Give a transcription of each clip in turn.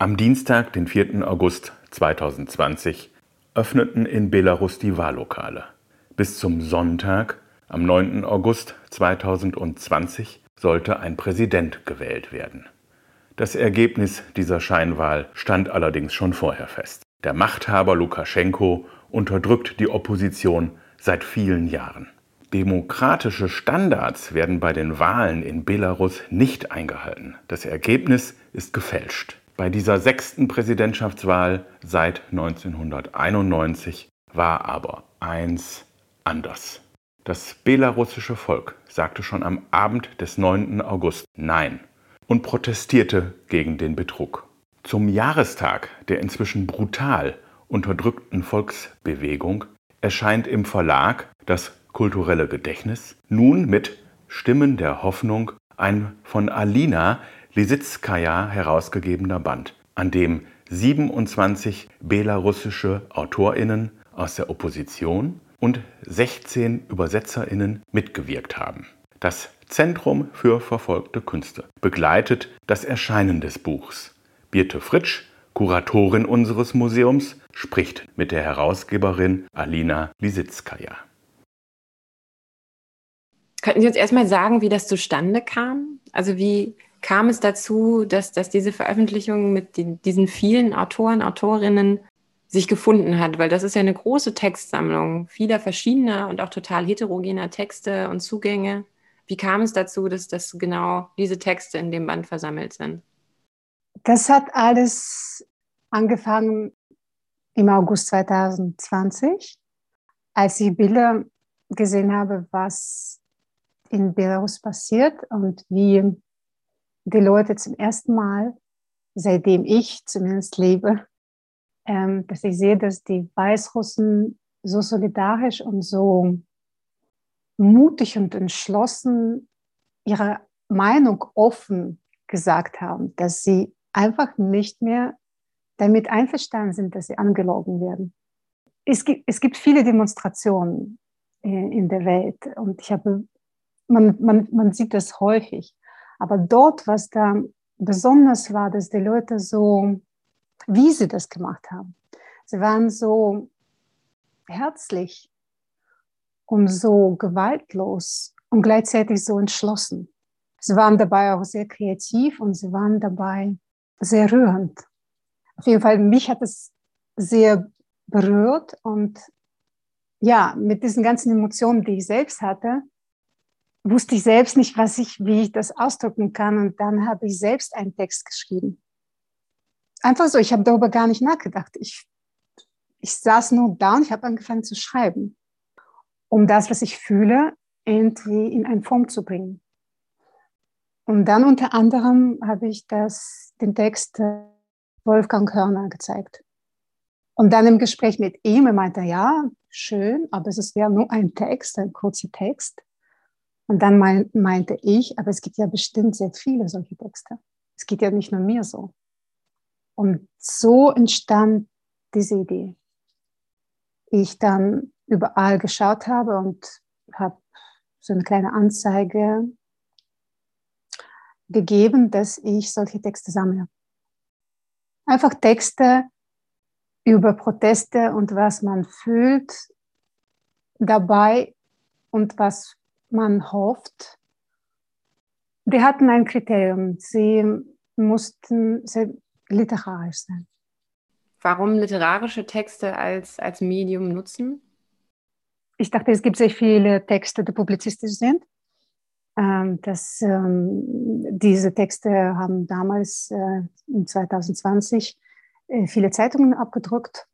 Am Dienstag, den 4. August 2020, öffneten in Belarus die Wahllokale. Bis zum Sonntag, am 9. August 2020, sollte ein Präsident gewählt werden. Das Ergebnis dieser Scheinwahl stand allerdings schon vorher fest. Der Machthaber Lukaschenko unterdrückt die Opposition seit vielen Jahren. Demokratische Standards werden bei den Wahlen in Belarus nicht eingehalten. Das Ergebnis ist gefälscht. Bei dieser sechsten Präsidentschaftswahl seit 1991 war aber eins anders. Das belarussische Volk sagte schon am Abend des 9. August Nein und protestierte gegen den Betrug. Zum Jahrestag der inzwischen brutal unterdrückten Volksbewegung erscheint im Verlag das kulturelle Gedächtnis nun mit Stimmen der Hoffnung ein von Alina Lisitskaya herausgegebener Band, an dem 27 belarussische AutorInnen aus der Opposition und 16 ÜbersetzerInnen mitgewirkt haben. Das Zentrum für verfolgte Künste begleitet das Erscheinen des Buchs. Birte Fritsch, Kuratorin unseres Museums, spricht mit der Herausgeberin Alina Lisitskaya. Könnten Sie uns erstmal sagen, wie das zustande kam? Also wie kam es dazu, dass, dass diese Veröffentlichung mit den, diesen vielen Autoren, Autorinnen sich gefunden hat, weil das ist ja eine große Textsammlung vieler verschiedener und auch total heterogener Texte und Zugänge. Wie kam es dazu, dass, dass genau diese Texte in dem Band versammelt sind? Das hat alles angefangen im August 2020, als ich Bilder gesehen habe, was in Belarus passiert und wie die Leute zum ersten Mal, seitdem ich zumindest lebe, ähm, dass ich sehe, dass die Weißrussen so solidarisch und so mutig und entschlossen ihre Meinung offen gesagt haben, dass sie einfach nicht mehr damit einverstanden sind, dass sie angelogen werden. Es gibt, es gibt viele Demonstrationen äh, in der Welt und ich habe, man, man, man sieht das häufig. Aber dort, was da besonders war, dass die Leute so, wie sie das gemacht haben, sie waren so herzlich und so gewaltlos und gleichzeitig so entschlossen. Sie waren dabei auch sehr kreativ und sie waren dabei sehr rührend. Auf jeden Fall, mich hat es sehr berührt und ja, mit diesen ganzen Emotionen, die ich selbst hatte, wusste ich selbst nicht, was ich, wie ich das ausdrücken kann. Und dann habe ich selbst einen Text geschrieben. Einfach so, ich habe darüber gar nicht nachgedacht. Ich, ich saß nur da und ich habe angefangen zu schreiben, um das, was ich fühle, irgendwie in eine Form zu bringen. Und dann unter anderem habe ich das, den Text äh, Wolfgang Körner gezeigt. Und dann im Gespräch mit ihm, er meinte, ja, schön, aber es ja nur ein Text, ein kurzer Text. Und dann meinte ich, aber es gibt ja bestimmt sehr viele solche Texte. Es geht ja nicht nur mir so. Und so entstand diese Idee. Ich dann überall geschaut habe und habe so eine kleine Anzeige gegeben, dass ich solche Texte sammle. Einfach Texte über Proteste und was man fühlt dabei und was man hofft. Die hatten ein Kriterium. Sie mussten sehr literarisch sein. Warum literarische Texte als, als Medium nutzen? Ich dachte, es gibt sehr viele Texte, die publizistisch sind. Ähm, das, ähm, diese Texte haben damals äh, in 2020 äh, viele Zeitungen abgedruckt.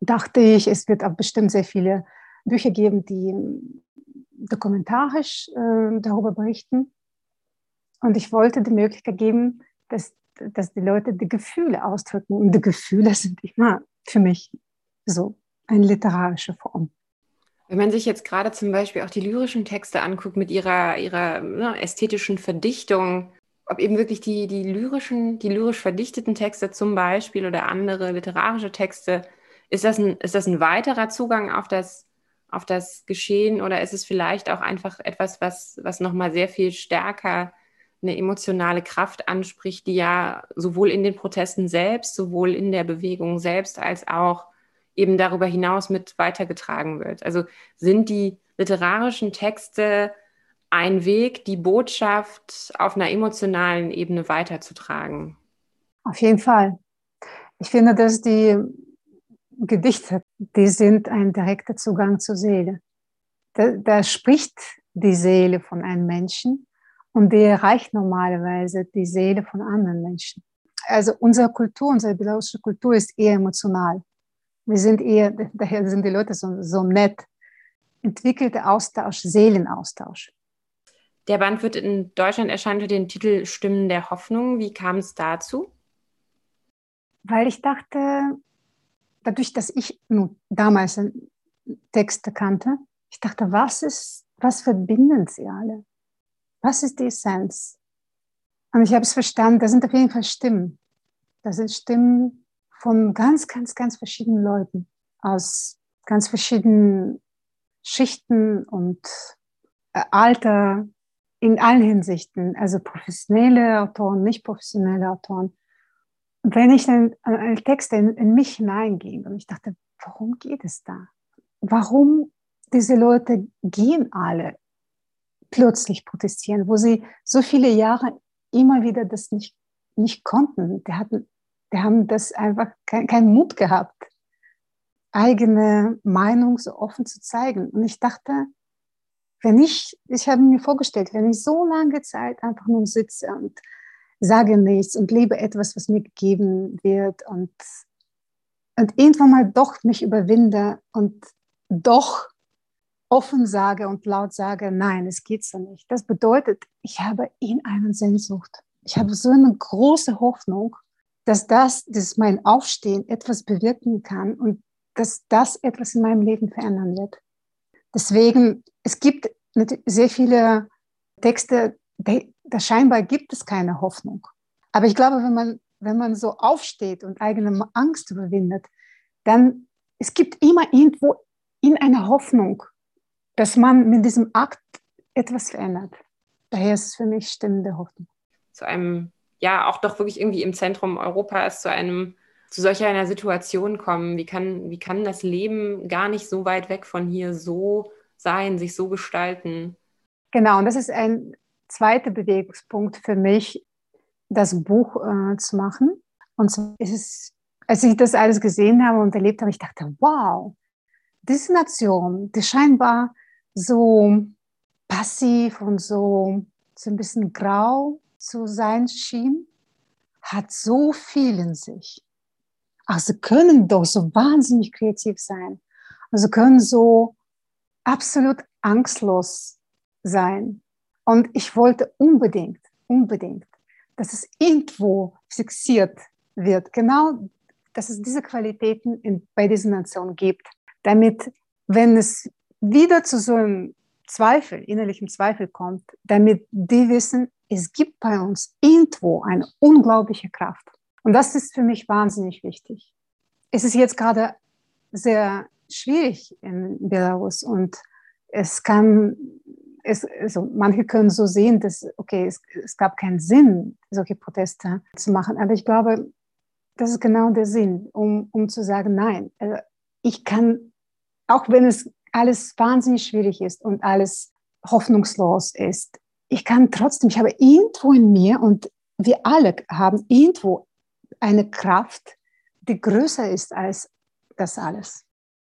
Dachte ich, es wird auch bestimmt sehr viele Bücher geben, die dokumentarisch äh, darüber berichten. Und ich wollte die Möglichkeit geben, dass, dass die Leute die Gefühle ausdrücken. Und die Gefühle sind immer für mich so eine literarische Form. Wenn man sich jetzt gerade zum Beispiel auch die lyrischen Texte anguckt mit ihrer, ihrer ne, ästhetischen Verdichtung, ob eben wirklich die, die lyrischen, die lyrisch verdichteten Texte zum Beispiel oder andere literarische Texte, ist das ein, ist das ein weiterer Zugang auf das auf das Geschehen oder ist es vielleicht auch einfach etwas, was, was nochmal sehr viel stärker eine emotionale Kraft anspricht, die ja sowohl in den Protesten selbst, sowohl in der Bewegung selbst als auch eben darüber hinaus mit weitergetragen wird. Also sind die literarischen Texte ein Weg, die Botschaft auf einer emotionalen Ebene weiterzutragen? Auf jeden Fall. Ich finde, dass die Gedichte, die sind ein direkter Zugang zur Seele. Da, da spricht die Seele von einem Menschen und die erreicht normalerweise die Seele von anderen Menschen. Also unsere Kultur, unsere belarussische Kultur ist eher emotional. Wir sind eher, daher sind die Leute so, so nett. Entwickelter Austausch, Seelenaustausch. Der Band wird in Deutschland erscheinen unter den Titel Stimmen der Hoffnung. Wie kam es dazu? Weil ich dachte, dadurch, dass ich nun damals Texte kannte, ich dachte, was ist, was verbinden sie alle? Was ist die Essenz? Und ich habe es verstanden, das sind auf jeden Fall Stimmen. Das sind Stimmen von ganz, ganz, ganz verschiedenen Leuten aus ganz verschiedenen Schichten und äh, Alter in allen Hinsichten, also professionelle Autoren, nicht professionelle Autoren. Wenn ich dann an Texte in, in mich hineinging und ich dachte, warum geht es da? Warum diese Leute gehen alle plötzlich protestieren, wo sie so viele Jahre immer wieder das nicht, nicht konnten. Die, hatten, die haben das einfach keinen kein Mut gehabt, eigene Meinung so offen zu zeigen. Und ich dachte, wenn ich, ich habe mir vorgestellt, wenn ich so lange Zeit einfach nur sitze und sage nichts und lebe etwas, was mir gegeben wird und, und irgendwann mal doch mich überwinde und doch offen sage und laut sage, nein, es geht so nicht. Das bedeutet, ich habe in einer Sehnsucht. Ich habe so eine große Hoffnung, dass das, dass mein Aufstehen etwas bewirken kann und dass das etwas in meinem Leben verändern wird. Deswegen, es gibt sehr viele Texte, da scheinbar gibt es keine Hoffnung. Aber ich glaube, wenn man, wenn man so aufsteht und eigene Angst überwindet, dann es gibt immer irgendwo in einer Hoffnung, dass man mit diesem Akt etwas verändert. Daher ist es für mich stimmende Hoffnung. Zu einem, ja, auch doch wirklich irgendwie im Zentrum Europas, zu einem, zu solch einer Situation kommen. Wie kann, wie kann das Leben gar nicht so weit weg von hier so sein, sich so gestalten? Genau, und das ist ein zweiter Bewegungspunkt für mich, das Buch äh, zu machen. Und zwar ist es, als ich das alles gesehen habe und erlebt habe, ich dachte, wow, diese Nation, die scheinbar so passiv und so, so ein bisschen grau zu sein schien, hat so viel in sich. Also können doch so wahnsinnig kreativ sein. Also können so absolut angstlos sein. Und ich wollte unbedingt, unbedingt, dass es irgendwo fixiert wird. Genau, dass es diese Qualitäten in, bei diesen Nationen gibt, damit, wenn es wieder zu so einem Zweifel, innerlichen Zweifel kommt, damit die wissen, es gibt bei uns irgendwo eine unglaubliche Kraft. Und das ist für mich wahnsinnig wichtig. Es ist jetzt gerade sehr schwierig in Belarus und es kann, es, also manche können so sehen, dass, okay, es, es gab keinen Sinn, solche Proteste zu machen, aber ich glaube, das ist genau der Sinn, um, um zu sagen, nein, also ich kann, auch wenn es alles wahnsinnig schwierig ist und alles hoffnungslos ist, ich kann trotzdem, ich habe irgendwo in mir und wir alle haben irgendwo eine Kraft, die größer ist als das alles.